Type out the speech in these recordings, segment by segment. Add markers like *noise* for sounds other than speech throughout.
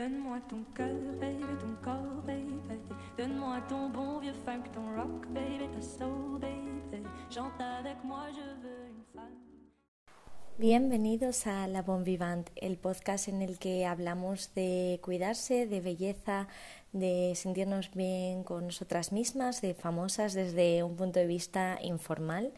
Donne-moi ton cœur, baby, ton corps, baby. Donne-moi ton bon vieux funk, ton rock, baby, ta soul, baby. Chante avec moi, je veux une femme. Bienvenidos a La Bon Vivant, el podcast en el que hablamos de cuidarse, de belleza, de sentirnos bien con nosotras mismas, de famosas desde un punto de vista informal.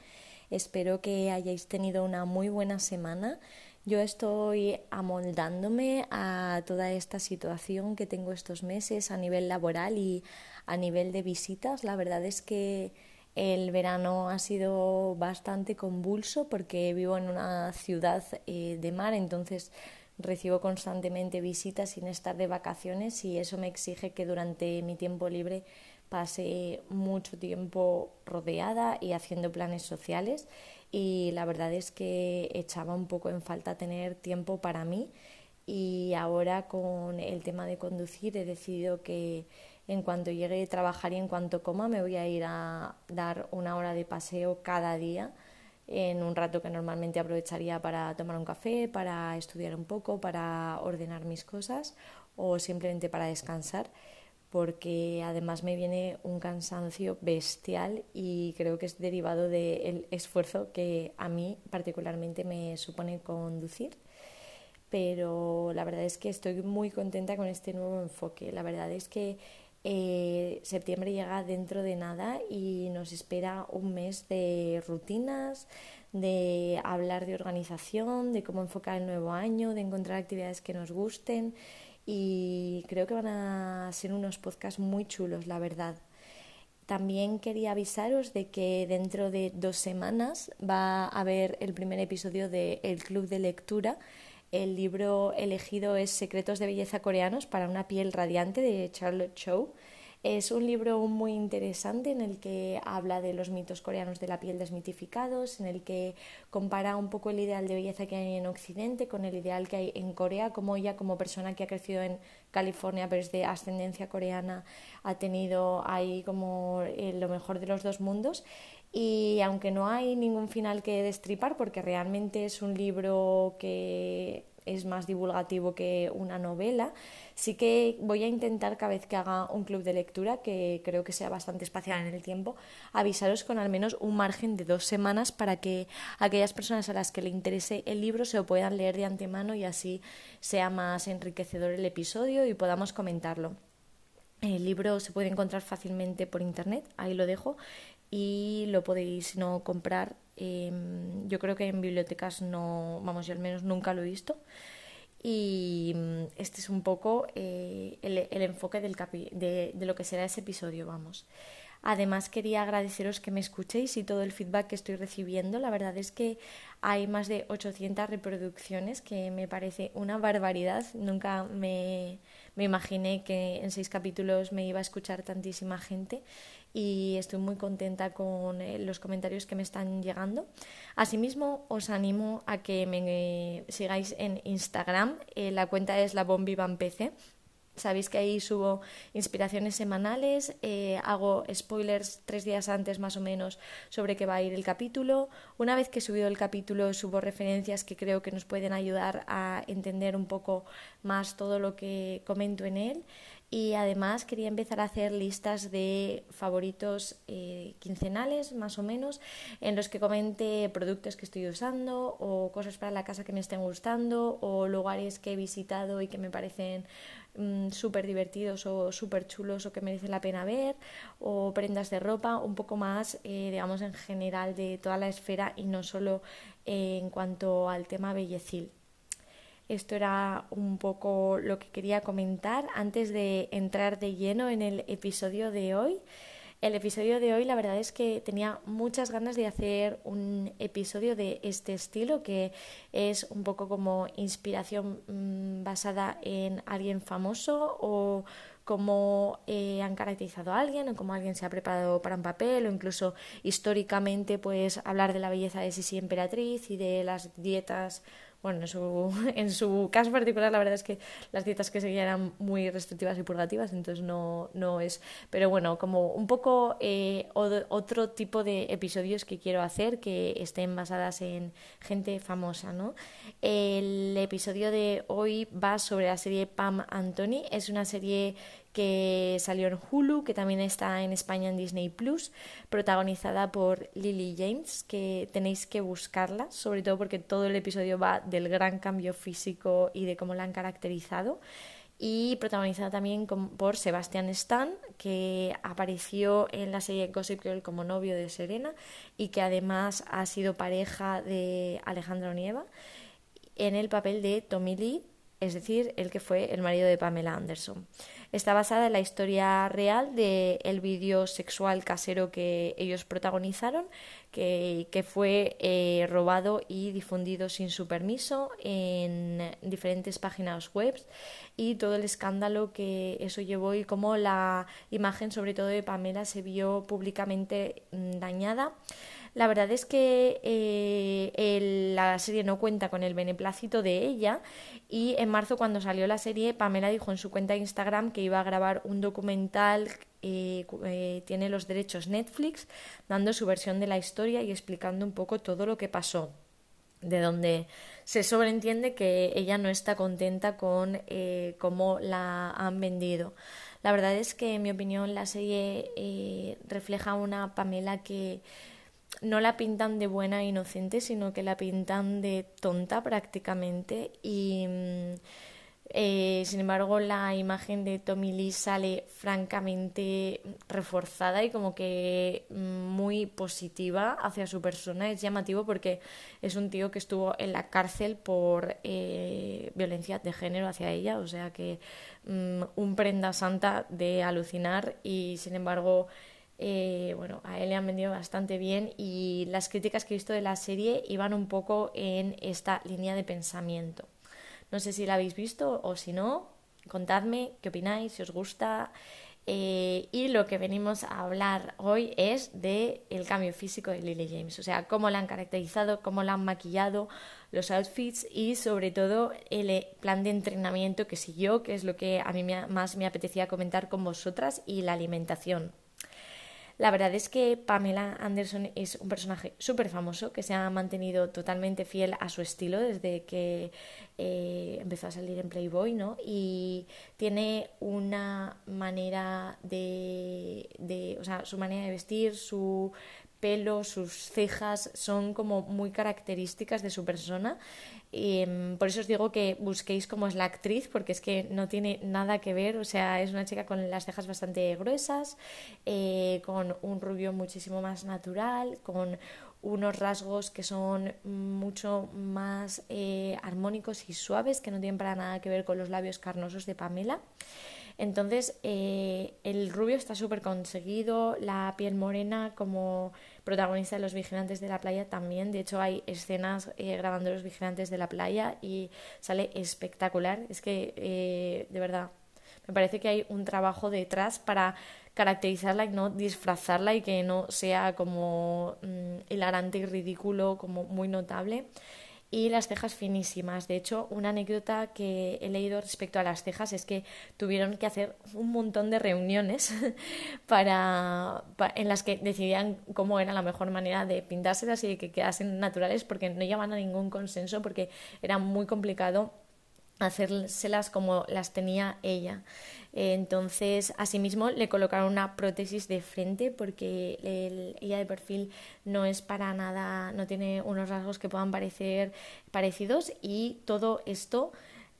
Espero que hayáis tenido una muy buena semana. Yo estoy amoldándome a toda esta situación que tengo estos meses a nivel laboral y a nivel de visitas. La verdad es que el verano ha sido bastante convulso porque vivo en una ciudad eh, de mar, entonces recibo constantemente visitas sin estar de vacaciones y eso me exige que durante mi tiempo libre pase mucho tiempo rodeada y haciendo planes sociales y la verdad es que echaba un poco en falta tener tiempo para mí. Y ahora con el tema de conducir he decidido que en cuanto llegue a trabajar y en cuanto coma me voy a ir a dar una hora de paseo cada día en un rato que normalmente aprovecharía para tomar un café, para estudiar un poco, para ordenar mis cosas o simplemente para descansar porque además me viene un cansancio bestial y creo que es derivado del esfuerzo que a mí particularmente me supone conducir. Pero la verdad es que estoy muy contenta con este nuevo enfoque. La verdad es que eh, septiembre llega dentro de nada y nos espera un mes de rutinas, de hablar de organización, de cómo enfocar el nuevo año, de encontrar actividades que nos gusten y creo que van a ser unos podcasts muy chulos, la verdad. También quería avisaros de que dentro de dos semanas va a haber el primer episodio de El Club de Lectura. El libro elegido es Secretos de Belleza Coreanos para una piel radiante de Charlotte Chow. Es un libro muy interesante en el que habla de los mitos coreanos de la piel desmitificados, en el que compara un poco el ideal de belleza que hay en Occidente con el ideal que hay en Corea, como ella como persona que ha crecido en California pero es de ascendencia coreana ha tenido ahí como eh, lo mejor de los dos mundos. Y aunque no hay ningún final que destripar porque realmente es un libro que es más divulgativo que una novela. Sí que voy a intentar cada vez que haga un club de lectura, que creo que sea bastante espacial en el tiempo, avisaros con al menos un margen de dos semanas para que aquellas personas a las que le interese el libro se lo puedan leer de antemano y así sea más enriquecedor el episodio y podamos comentarlo. El libro se puede encontrar fácilmente por internet, ahí lo dejo, y lo podéis no comprar Em, yo creo que en bibliotecas no, vamos, yo al menos nunca lo he visto. Y mm, este es un poco eh, el, enfoque del de, de, lo que será ese episodio, vamos. Además, quería agradeceros que me escuchéis y todo el feedback que estoy recibiendo. La verdad es que hay más de 800 reproducciones, que me parece una barbaridad. Nunca me, me imaginé que en seis capítulos me iba a escuchar tantísima gente y estoy muy contenta con eh, los comentarios que me están llegando. Asimismo, os animo a que me sigáis en Instagram. Eh, la cuenta es la. Sabéis que ahí subo inspiraciones semanales, eh, hago spoilers tres días antes más o menos sobre qué va a ir el capítulo. Una vez que he subido el capítulo subo referencias que creo que nos pueden ayudar a entender un poco más todo lo que comento en él y además quería empezar a hacer listas de favoritos eh, quincenales más o menos en los que comente productos que estoy usando o cosas para la casa que me estén gustando o lugares que he visitado y que me parecen mm, súper divertidos o súper chulos o que merecen la pena ver o prendas de ropa un poco más eh, digamos en general de toda la esfera y no solo eh, en cuanto al tema bellecil. Esto era un poco lo que quería comentar antes de entrar de lleno en el episodio de hoy. El episodio de hoy la verdad es que tenía muchas ganas de hacer un episodio de este estilo que es un poco como inspiración mm, basada en alguien famoso o cómo eh, han caracterizado a alguien o cómo alguien se ha preparado para un papel o incluso históricamente pues hablar de la belleza de Sisi Emperatriz y de las dietas bueno, en su, *laughs* en su caso particular la verdad es que las dietas que seguía eran muy restrictivas y purgativas, entonces no, no es... Pero bueno, como un poco eh, otro tipo de episodios que quiero hacer que estén basadas en gente famosa, ¿no? El episodio de hoy va sobre la serie Pam Anthony, es una serie que salió en Hulu, que también está en España en Disney Plus, protagonizada por Lily James, que tenéis que buscarla, sobre todo porque todo el episodio va del gran cambio físico y de cómo la han caracterizado. Y protagonizada también por Sebastian Stan, que apareció en la serie Gossip Girl como novio de Serena y que además ha sido pareja de Alejandro Nieva en el papel de Tommy Lee, es decir, el que fue el marido de Pamela Anderson. Está basada en la historia real del el vídeo sexual casero que ellos protagonizaron, que, que fue eh, robado y difundido sin su permiso en diferentes páginas web y todo el escándalo que eso llevó y cómo la imagen, sobre todo de Pamela, se vio públicamente mm, dañada. La verdad es que eh, la serie no cuenta con el beneplácito de ella y en marzo cuando salió la serie Pamela dijo en su cuenta de Instagram que iba a grabar un documental eh, eh, tiene los derechos Netflix dando su versión de la historia y explicando un poco todo lo que pasó de donde se sobreentiende que ella no está contenta con cómo la han vendido. La verdad es que, en mi opinión, la serie refleja una Pamela que no la pintan de buena e inocente, sino que la pintan de tonta prácticamente y mm, eh, sin embargo la imagen de Tommy Lee sale francamente reforzada y como que mm, muy positiva hacia su persona. Es llamativo porque es un tío que estuvo en la cárcel por eh, violencia de género hacia ella, o sea que mm, un prenda santa de alucinar y sin embargo eh, bueno, a él le han vendido bastante bien y las críticas que he visto de la serie iban un poco en esta línea de pensamiento. No sé si la habéis visto o si no, contadme qué opináis, si os gusta. Eh, y lo que venimos a hablar hoy es de el cambio físico de Lily James, o sea, cómo la han caracterizado, cómo la han maquillado, los outfits y sobre todo el plan de entrenamiento que siguió, que es lo que a mí más me apetecía comentar con vosotras, y la alimentación. La verdad es que Pamela Anderson es un personaje súper famoso que se ha mantenido totalmente fiel a su estilo desde que eh, empezó a salir en Playboy, ¿no? Y tiene una manera de, de, o sea, su manera de vestir, su pelo, sus cejas son como muy características de su persona. Y, em, por eso os digo que busquéis cómo es la actriz, porque es que no tiene nada que ver. O sea, es una chica con las cejas bastante gruesas, eh, con un rubio muchísimo más natural, con unos rasgos que son mucho más eh, armónicos y suaves, que no tienen para nada que ver con los labios carnosos de Pamela. Entonces, eh, el rubio está súper conseguido, la piel morena como protagonista de Los Vigilantes de la Playa también. De hecho, hay escenas eh, grabando Los Vigilantes de la Playa y sale espectacular. Es que, eh, de verdad, me parece que hay un trabajo detrás para caracterizarla y no disfrazarla y que no sea como mm, hilarante y ridículo, como muy notable y las cejas finísimas. De hecho, una anécdota que he leído respecto a las cejas es que tuvieron que hacer un montón de reuniones *laughs* para, en las que decidían cómo era la mejor manera de pintárselas y de que quedasen naturales porque no llegaban a ningún consenso porque era muy complicado hacérselas como las tenía ella. Entonces, asimismo, le colocaron una prótesis de frente porque ella de perfil no es para nada, no tiene unos rasgos que puedan parecer parecidos y todo esto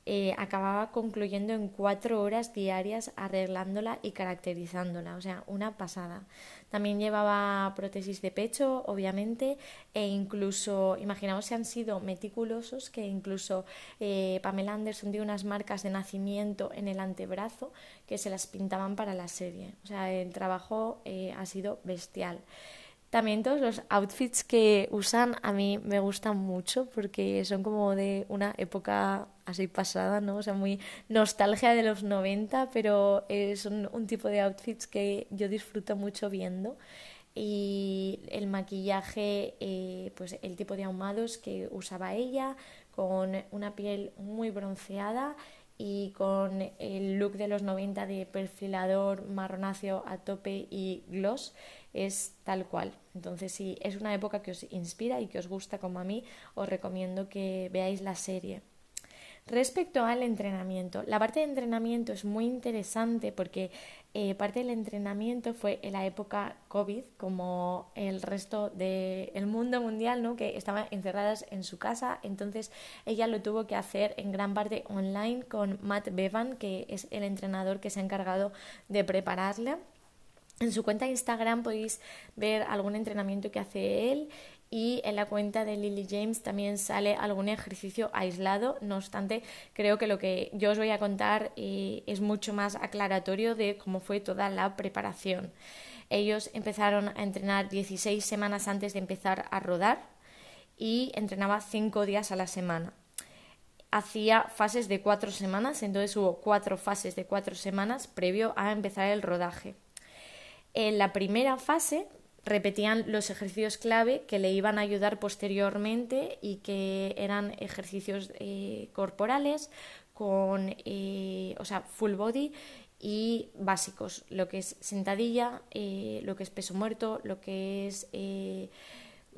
eh, acababa concluyendo en cuatro horas diarias arreglándola y caracterizándola, o sea, una pasada. También llevaba prótesis de pecho, obviamente, e incluso, imaginaos si han sido meticulosos, que incluso eh, Pamela Anderson dio unas marcas de nacimiento en el antebrazo que se las pintaban para la serie. O sea, el trabajo eh, ha sido bestial. También todos los outfits que usan a mí me gustan mucho porque son como de una época así pasada, ¿no? O sea, muy nostalgia de los 90, pero eh, son un tipo de outfits que yo disfruto mucho viendo. Y el maquillaje, eh, pues el tipo de ahumados que usaba ella, con una piel muy bronceada y con el look de los 90 de perfilador marronáceo a tope y gloss es tal cual. Entonces, si es una época que os inspira y que os gusta como a mí, os recomiendo que veáis la serie. Respecto al entrenamiento, la parte de entrenamiento es muy interesante porque eh, parte del entrenamiento fue en la época COVID, como el resto del mundo mundial, ¿no? que estaban encerradas en su casa. Entonces ella lo tuvo que hacer en gran parte online con Matt Bevan, que es el entrenador que se ha encargado de prepararla. En su cuenta de Instagram podéis ver algún entrenamiento que hace él y en la cuenta de Lily James también sale algún ejercicio aislado. No obstante, creo que lo que yo os voy a contar eh, es mucho más aclaratorio de cómo fue toda la preparación. Ellos empezaron a entrenar 16 semanas antes de empezar a rodar y entrenaba 5 días a la semana. Hacía fases de 4 semanas, entonces hubo 4 fases de 4 semanas previo a empezar el rodaje. En la primera fase repetían los ejercicios clave que le iban a ayudar posteriormente y que eran ejercicios eh, corporales con, eh, o sea, full body y básicos, lo que es sentadilla, eh, lo que es peso muerto, lo que es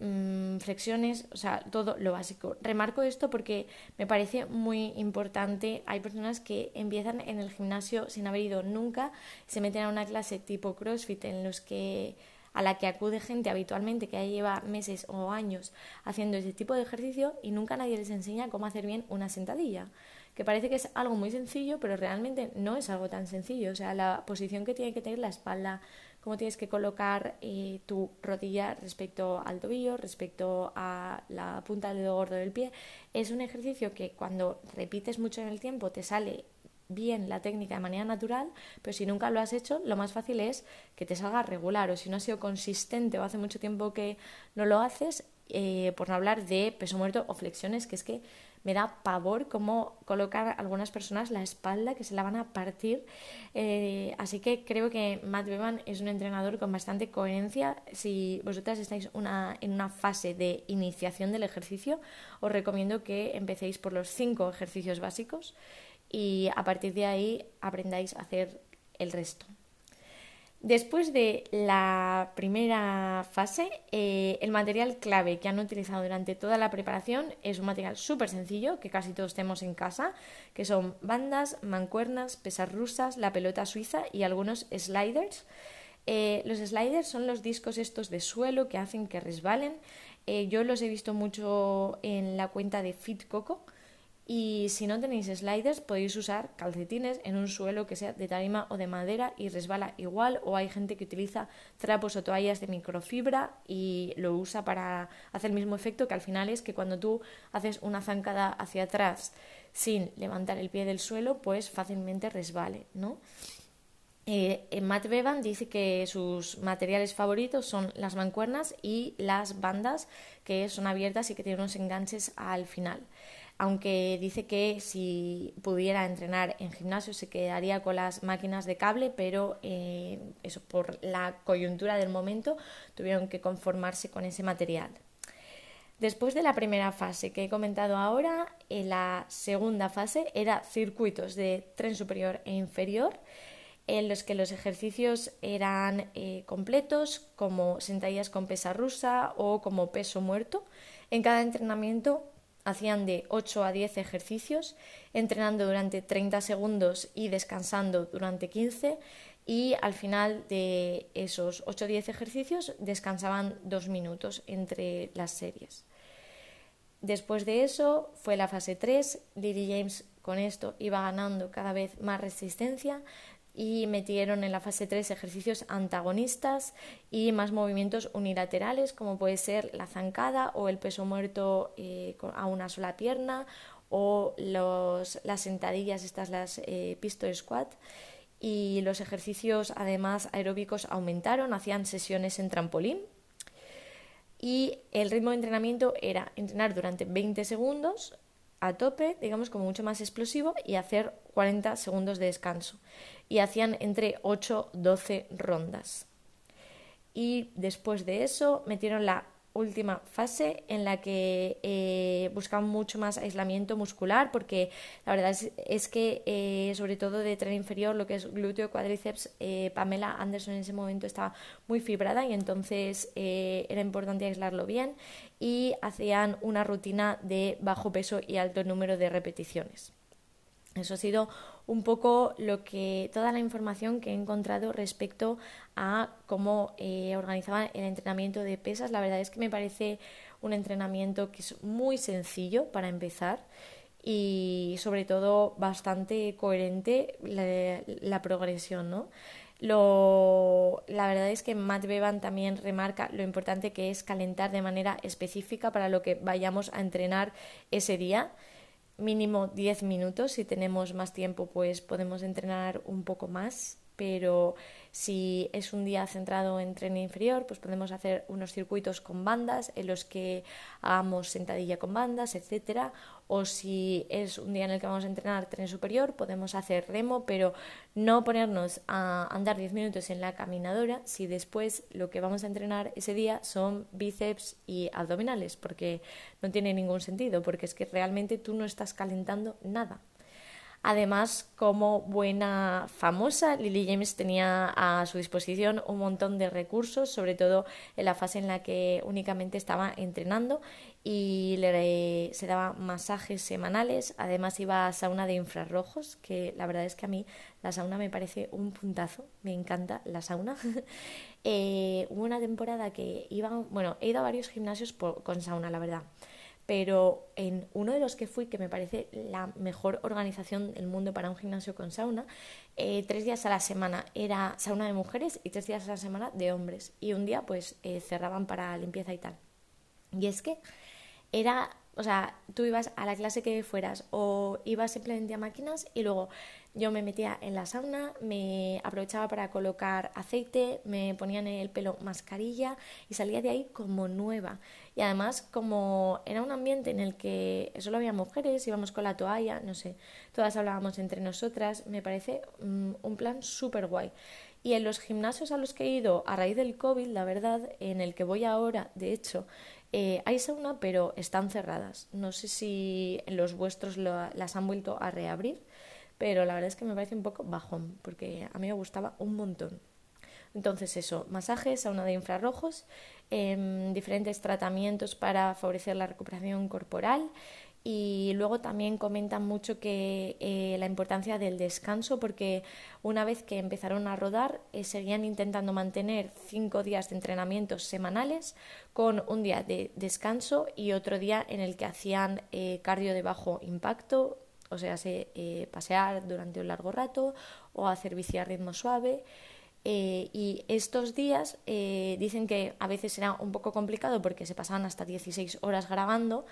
mm, flexiones, o sea, todo lo básico. Remarco esto porque me parece muy importante. Hay personas que empiezan en el gimnasio sin haber ido nunca, se meten a una clase tipo CrossFit en los que a la que acude gente habitualmente que ya lleva meses o años haciendo ese tipo de ejercicio y nunca nadie les enseña cómo hacer bien una sentadilla, que parece que es algo muy sencillo, pero realmente no es algo tan sencillo. O sea, la posición que tiene que tener la espalda, cómo tienes que colocar eh, tu rodilla respecto al tobillo, respecto a la punta del dedo gordo del pie, es un ejercicio que cuando repites mucho en el tiempo te sale bien la técnica de manera natural, pero si nunca lo has hecho, lo más fácil es que te salga regular o si no has sido consistente o hace mucho tiempo que no lo haces, eh, por no hablar de peso muerto o flexiones, que es que me da pavor cómo colocar algunas personas la espalda que se la van a partir. Eh, así que creo que Matt Bevan es un entrenador con bastante coherencia. Si vosotras estáis en una fase de iniciación del ejercicio, os recomiendo que empecéis por los cinco ejercicios básicos y a partir de ahí aprendáis a hacer el resto. Después de la primera fase, eh, el material clave que han utilizado durante toda la preparación es un material súper sencillo que casi todos tenemos en casa, que son bandas, mancuernas, pesas rusas, la pelota suiza y algunos sliders. Eh, los sliders son los discos estos de suelo que hacen que resbalen. Eh, yo los he visto mucho en la cuenta de Fit Coco y si no tenéis sliders, podéis usar calcetines en un suelo que sea de tarima o de madera y resbala igual. O hay gente que utiliza trapos o toallas de microfibra y lo usa para hacer el mismo efecto, que al final es que cuando tú haces una zancada hacia atrás sin levantar el pie del suelo, pues fácilmente resbale, ¿no? Eh, Matt Bevan dice que sus materiales favoritos son las mancuernas y las bandas que son abiertas y que tienen unos enganches al final aunque dice que si pudiera entrenar en gimnasio se quedaría con las máquinas de cable, pero eh, eso por la coyuntura del momento tuvieron que conformarse con ese material. Después de la primera fase que he comentado ahora, en la segunda fase era circuitos de tren superior e inferior, en los que los ejercicios eran eh, completos, como sentadillas con pesa rusa o como peso muerto. En cada entrenamiento hacían de 8 a 10 ejercicios, entrenando durante 30 segundos y descansando durante 15 y al final de esos 8 o 10 ejercicios descansaban 2 minutos entre las series. Después de eso fue la fase 3, Lily James con esto iba ganando cada vez más resistencia, y metieron en la fase 3 ejercicios antagonistas y más movimientos unilaterales como puede ser la zancada o el peso muerto eh, a una sola pierna o los, las sentadillas, estas las eh, pistol squat. Y los ejercicios además aeróbicos aumentaron, hacían sesiones en trampolín. Y el ritmo de entrenamiento era entrenar durante 20 segundos a tope, digamos como mucho más explosivo y hacer 40 segundos de descanso y hacían entre 8 12 rondas. Y después de eso metieron la última fase en la que eh, buscan mucho más aislamiento muscular porque la verdad es, que eh, sobre todo de tren inferior lo que es glúteo cuádriceps eh, Pamela Anderson en ese momento estaba muy fibrada y entonces era importante aislarlo bien y hacían una rutina de bajo peso y alto número de repeticiones. Eso ha sido un poco lo que toda la información que he encontrado respecto a cómo eh, organizaban el entrenamiento de pesas. La verdad es que me parece un entrenamiento que es muy sencillo para empezar y sobre todo bastante coherente la, progresión, ¿no? Lo, la verdad es que Matt Bevan también remarca lo importante que es calentar de manera específica para lo que vayamos a entrenar ese día mínimo 10 minutos. Si tenemos más tiempo, pues podemos entrenar un poco más. Pero si es un día centrado en tren inferior, pues podemos hacer unos circuitos con bandas en los que hagamos sentadilla con bandas, etcétera, o si es un día en el que vamos a entrenar tren superior, podemos hacer remo, pero no ponernos a andar 10 minutos en la caminadora si después lo que vamos a entrenar ese día son bíceps y abdominales, porque no tiene ningún sentido, porque es que realmente tú no estás calentando nada. Además, como buena famosa, Lily James tenía a su disposición un montón de recursos, sobre todo en la fase en la que únicamente estaba entrenando y le, se daba masajes semanales. Además, iba a sauna de infrarrojos, que la verdad es que a mí la sauna me parece un puntazo, me encanta la sauna. *laughs* eh, hubo una temporada que iba, bueno, he ido a varios gimnasios con sauna, la verdad pero en uno de los que fui, que me parece la mejor organización del mundo para un gimnasio con sauna, eh, tres días a la semana era sauna de mujeres y tres días a la semana de hombres. Y un día pues eh, cerraban para limpieza y tal. Y es que era, o sea, tú ibas a la clase que fueras o ibas simplemente a máquinas y luego yo me metía en la sauna, me aprovechaba para colocar aceite, me ponía en el pelo mascarilla y salía de ahí como nueva. Y además, como era un ambiente en el que solo había mujeres, íbamos con la toalla, no sé, todas hablábamos entre nosotras, me parece mm, un plan súper guay. Y en los gimnasios a los que he ido a raíz del COVID, la verdad, en el que voy ahora, de hecho, eh, hay sauna, pero están cerradas. No sé si los vuestros las han vuelto a reabrir pero la verdad es que me parece un poco bajón, porque a mí me gustaba un montón. Entonces eso, masajes, sauna de infrarrojos, em, diferentes tratamientos para favorecer la recuperación corporal y luego también comentan mucho que eh, la importancia del descanso porque una vez que empezaron a rodar eh, seguían intentando mantener cinco días de entrenamientos semanales con un día de descanso y otro día en el que hacían eh, cardio de bajo impacto o sea, eh, pasear durante un largo rato o hacer bici a ritmo suave. Y estos días dicen que a veces era un poco complicado porque se pasaban hasta 16 horas grabando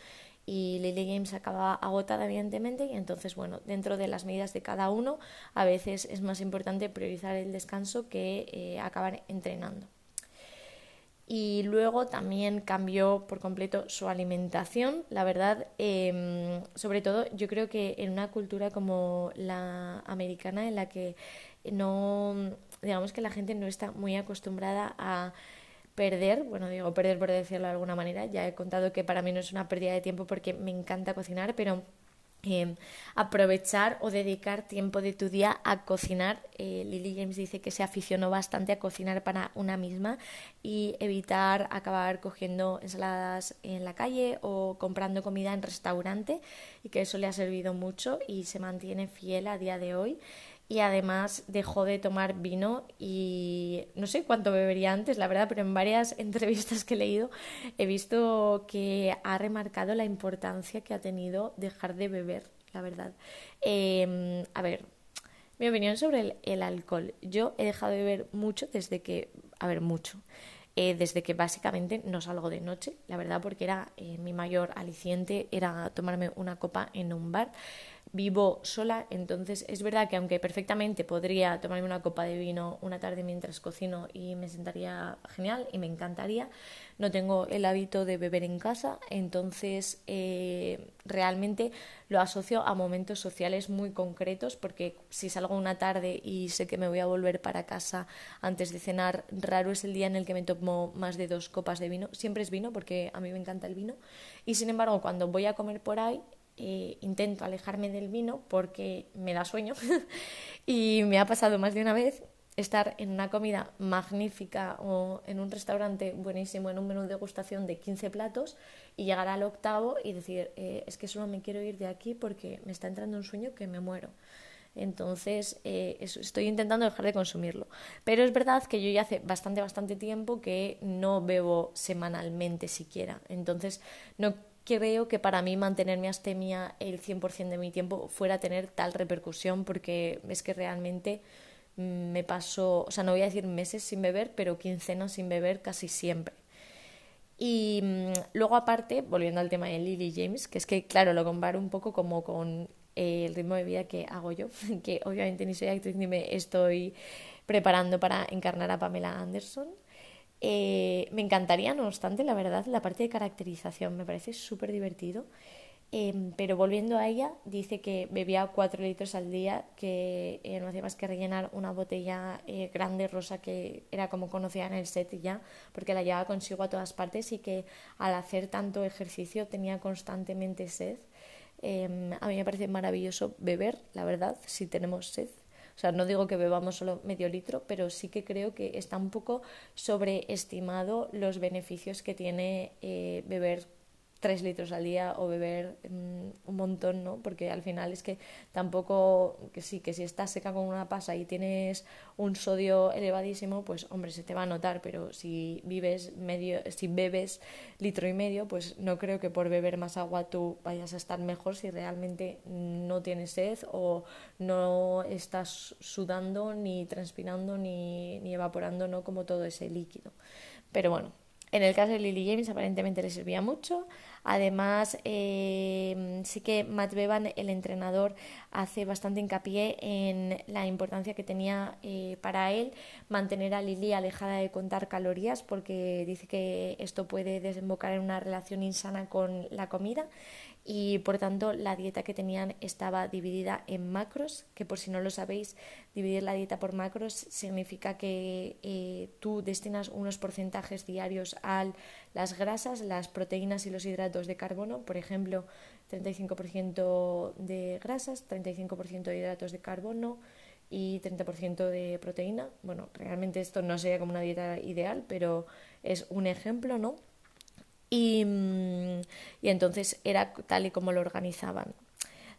y Lily Games acababa agotada evidentemente y entonces bueno dentro de las medidas de cada uno a veces es más importante priorizar el descanso que acabar entrenando y luego también cambió por completo su alimentación. La verdad, em, sobre todo yo creo que en una cultura como la americana en la que no, digamos que la gente no está muy acostumbrada a perder, bueno, digo perder por decirlo de alguna manera, ya he contado que para mí no es una pérdida de tiempo porque me encanta cocinar, pero Em, aprovechar o dedicar tiempo de tu día a cocinar. Eh, Lily James dice que se aficionó bastante a cocinar para una misma y evitar acabar cogiendo ensaladas en la calle o comprando comida en restaurante y que eso le ha servido mucho y se mantiene fiel a día de hoy y además dejó de tomar vino y no sé cuánto bebería antes, la verdad, pero en varias *laughs* entrevistas que he leído he visto que ha remarcado la importancia que ha tenido dejar de beber, la verdad. Em, a ver, mi opinión sobre el, alcohol. Yo he dejado de beber mucho desde que, a ver, mucho. Eh, desde que básicamente no salgo de noche, la verdad, porque era eh, mi mayor aliciente, era tomarme una copa en un bar vivo sola, entonces es verdad que aunque perfectamente podría tomarme una copa de vino una tarde mientras cocino y me sentaría genial y me encantaría, no tengo el hábito de beber en casa, entonces eh, realmente lo asocio a momentos sociales muy concretos porque si salgo una tarde y sé que me voy a volver para casa antes de cenar, raro es el día en el que me tomo más de dos copas de vino, siempre es vino porque a mí me encanta el vino. Y sin embargo cuando voy a comer por ahí eh, intento alejarme del vino porque me da sueño *laughs* y me ha pasado más de una vez estar en una comida magnífica o en un restaurante buenísimo, en un menú de degustación de 15 platos y llegar al octavo y decir, eh, es que solo me quiero ir de aquí porque me está entrando un sueño que me muero. Entonces, eh, estoy intentando dejar de consumirlo. Pero es verdad que yo ya hace bastante, bastante tiempo que no bebo semanalmente siquiera. Entonces, no creo que para mí mantener mi astemia el 100% de mi tiempo fuera a tener tal repercusión porque es que realmente mm, me paso, o sea, no voy a decir meses sin beber, pero quincenas sin beber casi siempre. Y mm, luego aparte, volviendo al tema de Lily James, que es que, claro, lo comparo un poco como con el ritmo de vida que hago yo, *laughs* que obviamente ni soy actriz ni me estoy preparando para encarnar a Pamela Anderson. Eh, me encantaría, no obstante, la verdad, la parte de caracterización me parece súper divertido. Em, pero volviendo a ella, dice que bebía 4 litros al día, que eh, no hacía más que rellenar una botella eh, grande rosa que era como conocía en el set ya, porque la llevaba consigo a todas partes y que al hacer tanto ejercicio tenía constantemente sed. Em, a mí me parece maravilloso beber, la verdad, si tenemos sed. O sea, no digo que bebamos solo medio litro, pero sí que creo que está un poco sobreestimado los beneficios que tiene eh, beber tres litros al día o beber mm, un montón, ¿no? Porque al final es que tampoco, que sí, que si estás seca con una pasa y tienes un sodio elevadísimo, pues hombre, se te va a notar, pero si vives medio, si bebes litro y medio, pues no creo que por beber más agua tú vayas a estar mejor si realmente no tienes sed o no estás sudando ni transpirando ni, ni evaporando, ¿no? Como todo ese líquido. Pero bueno, en el caso de Lily James aparentemente le servía mucho. Además, eh, sí que Matt Bevan, el entrenador, hace bastante hincapié en la importancia que tenía eh, para él mantener a Lily alejada de contar calorías porque dice que esto puede desembocar en una relación insana con la comida y por tanto la dieta que tenían estaba dividida en macros, que por si no lo sabéis, dividir la dieta por macros significa que eh, tú destinas unos porcentajes diarios a las grasas, las proteínas y los hidratos de carbono, por ejemplo, 35% de grasas, 35% de hidratos de carbono y 30% de proteína. Bueno, realmente esto no sería como una dieta ideal, pero es un ejemplo, ¿no? Y, y entonces era tal y como lo organizaban.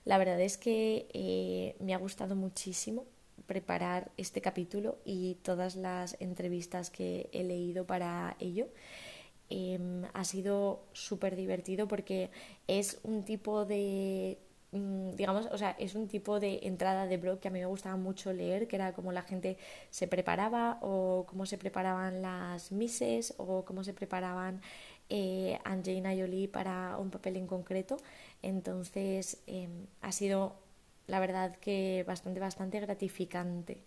La verdad es que eh, me ha gustado muchísimo preparar este capítulo y todas las entrevistas que he leído para ello. Em, ha sido súper divertido porque es un tipo de mm, digamos, o sea, es un tipo de entrada de blog que a mí me gustaba mucho leer, que era como la gente se preparaba o cómo se preparaban las mises o cómo se preparaban eh, Angelina Jolie para un papel en concreto. Entonces em, ha sido, la verdad, que bastante, bastante gratificante.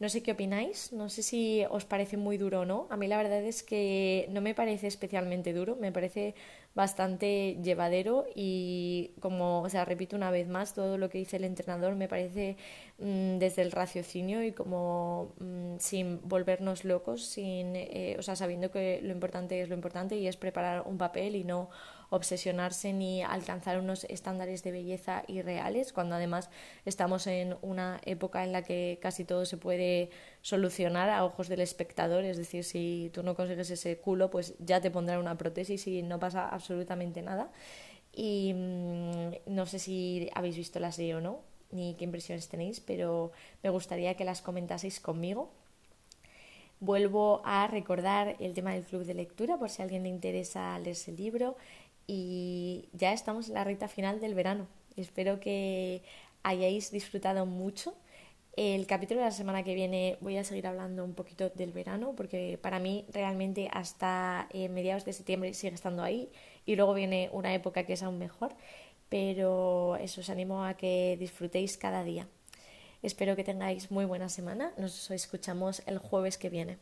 No sé qué opináis, no sé si os parece muy duro o no. A mí la verdad es que no me parece especialmente duro, me parece bastante llevadero y como, o sea, repito una vez más, todo lo que dice el entrenador me parece mm, desde el raciocinio y como mm, sin volvernos locos, sin, eh, o sea, sabiendo que lo importante es lo importante y es preparar un papel y no obsesionarse ni alcanzar unos estándares de belleza irreales, cuando además estamos en una época en la que casi todo se puede solucionar a ojos del espectador, es decir, si tú no consigues ese culo, pues ya te pondrán una prótesis y no pasa absolutamente nada. Y mm, no sé si habéis visto la serie o no, ni qué impresiones tenéis, pero me gustaría que las comentaseis conmigo. Vuelvo a recordar el tema del club de lectura por si a alguien le interesa leerse el libro y ya estamos en la recta final del verano. Espero que hayáis disfrutado mucho. El capítulo de la semana que viene voy a seguir hablando un poquito del verano porque para mí realmente hasta eh, mediados de septiembre sigue estando ahí y luego viene una época que es aún mejor pero eso os animo a que disfrutéis cada día. Espero que tengáis muy buena semana. Nos escuchamos el jueves que viene.